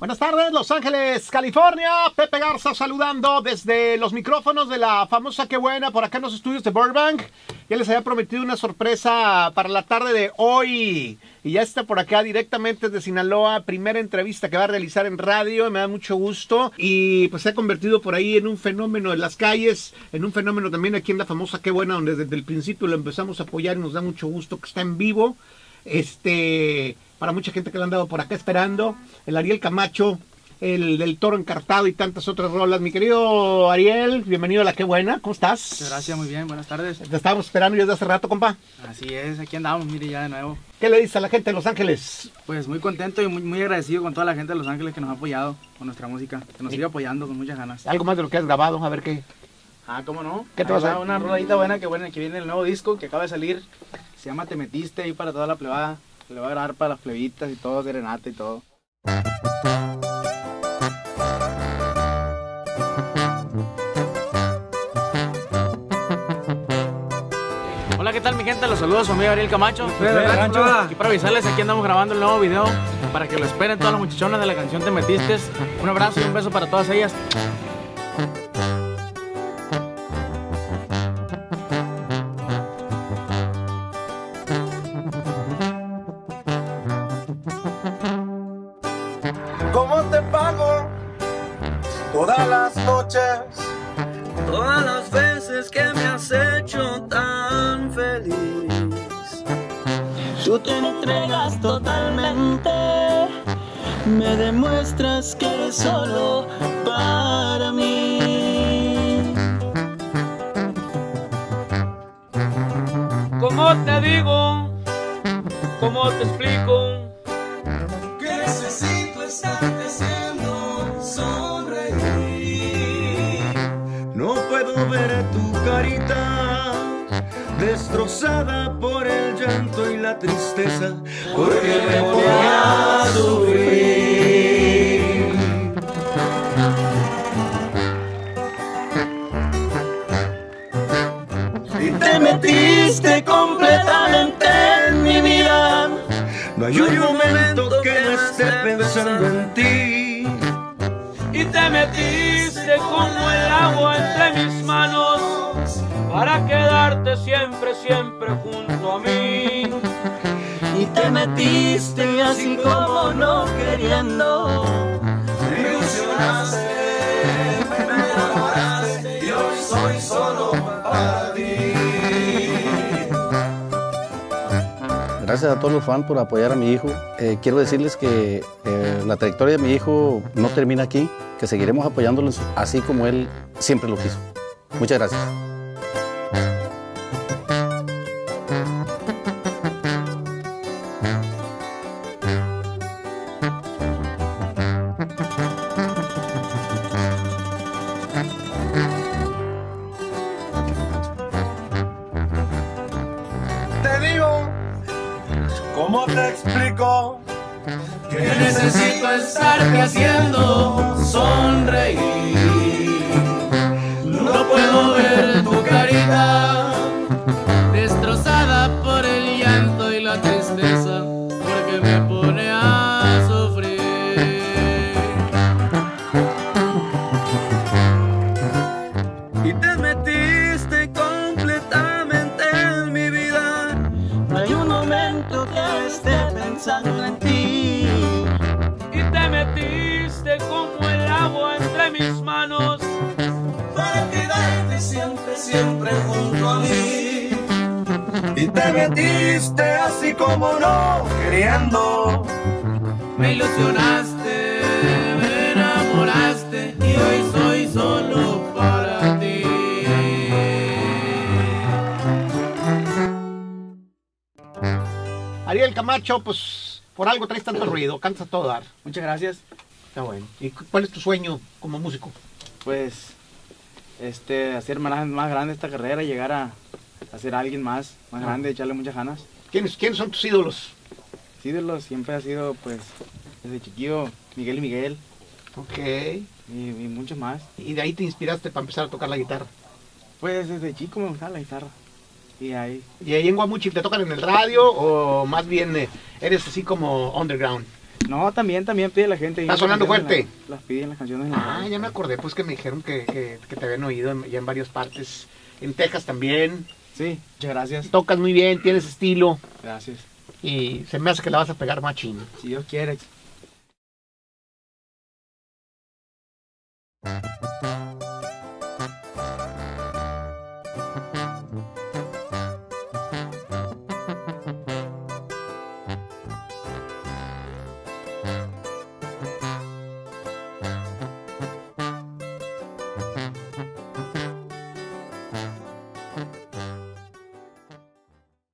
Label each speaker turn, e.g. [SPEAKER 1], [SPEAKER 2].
[SPEAKER 1] Buenas tardes, Los Ángeles, California. Pepe Garza saludando desde los micrófonos de la famosa Qué Buena por acá en los estudios de Burbank. Ya les había prometido una sorpresa para la tarde de hoy. Y ya está por acá directamente desde Sinaloa. Primera entrevista que va a realizar en radio. Me da mucho gusto. Y pues se ha convertido por ahí en un fenómeno en las calles. En un fenómeno también aquí en la famosa Qué Buena, donde desde el principio lo empezamos a apoyar y nos da mucho gusto que está en vivo. Este para mucha gente que lo han dado por acá esperando. El Ariel Camacho, el del Toro Encartado y tantas otras rolas. Mi querido Ariel, bienvenido a La Qué Buena, ¿cómo estás?
[SPEAKER 2] Gracias, muy bien, buenas tardes.
[SPEAKER 1] Te estábamos esperando ya desde hace rato, compa.
[SPEAKER 2] Así es, aquí andamos, mire ya de nuevo.
[SPEAKER 1] ¿Qué le dices a la gente de Los Ángeles?
[SPEAKER 2] Pues muy contento y muy, muy agradecido con toda la gente de Los Ángeles que nos ha apoyado con nuestra música, que nos sigue apoyando con muchas ganas.
[SPEAKER 1] Algo más de lo que has grabado, a ver qué.
[SPEAKER 2] Ah, ¿cómo no?
[SPEAKER 1] ¿Qué te vas a-
[SPEAKER 2] Una rodadita buena que, buena que viene el nuevo disco que acaba de salir. Se llama Te Metiste ahí para toda la plebada. Se le va a grabar para las plebitas y todo, serenata y todo. Hola, ¿qué tal mi gente? Los saludos a su amigo Ariel Camacho. Aquí para avisarles, aquí andamos grabando el nuevo video para que lo esperen todas las muchachonas de la canción Te Metiste. Un abrazo y un beso para todas ellas.
[SPEAKER 3] Veces que me has hecho tan feliz. Tú te entregas totalmente. Me demuestras que eres solo para mí.
[SPEAKER 4] ¿Cómo te digo? ¿Cómo te explico?
[SPEAKER 3] Que necesito estarte
[SPEAKER 5] carita destrozada por el llanto y la tristeza, porque me voy a sufrir.
[SPEAKER 3] Y te metiste completamente en mi vida.
[SPEAKER 5] No hay un momento que no esté pensando en ti.
[SPEAKER 4] Para quedarte siempre, siempre junto a mí.
[SPEAKER 3] Y te metiste así como no queriendo.
[SPEAKER 5] Me ilusionaste, me enamoraste y hoy soy solo para ti.
[SPEAKER 6] Gracias a todos los fans por apoyar a mi hijo. Eh, quiero decirles que eh, la trayectoria de mi hijo no termina aquí, que seguiremos apoyándolo así como él siempre lo quiso. Muchas gracias.
[SPEAKER 5] Te digo, ¿cómo te explico? Que necesito estarte haciendo sonreír.
[SPEAKER 3] Momento que esté pensando en ti.
[SPEAKER 4] Y te metiste como el agua entre mis manos
[SPEAKER 3] Para quedarte siempre, siempre junto a mí.
[SPEAKER 5] y te metiste así como no queriendo.
[SPEAKER 2] Me ilusionaste,
[SPEAKER 1] Ariel Camacho, pues por algo traes tanto ruido, cantas a todo dar.
[SPEAKER 2] Muchas gracias.
[SPEAKER 1] Está bueno. ¿Y cu- cuál es tu sueño como músico?
[SPEAKER 2] Pues, este, hacer más, más grande esta carrera, llegar a, a ser alguien más, más grande, echarle muchas ganas.
[SPEAKER 1] ¿Quiénes, ¿Quiénes son tus ídolos?
[SPEAKER 2] Ídolos siempre ha sido, pues, desde chiquillo, Miguel y Miguel
[SPEAKER 1] Ok.
[SPEAKER 2] y, y muchos más.
[SPEAKER 1] Y de ahí te inspiraste para empezar a tocar la guitarra.
[SPEAKER 2] Pues desde chico me gustaba la guitarra. Y ahí,
[SPEAKER 1] ¿Y ahí en Guamuchi te tocan en el radio o más bien eh, eres así como underground?
[SPEAKER 2] No, también, también pide la gente.
[SPEAKER 1] ¿Está sonando fuerte?
[SPEAKER 2] las piden las canciones.
[SPEAKER 1] Ah, ya me acordé, pues que me dijeron que, que, que te habían oído en- ya en varias partes. En Texas también.
[SPEAKER 2] Sí, muchas gracias.
[SPEAKER 1] Tocas muy bien, tienes estilo.
[SPEAKER 2] Gracias.
[SPEAKER 1] Y se me hace que la vas a pegar machín.
[SPEAKER 2] Si Dios quiere.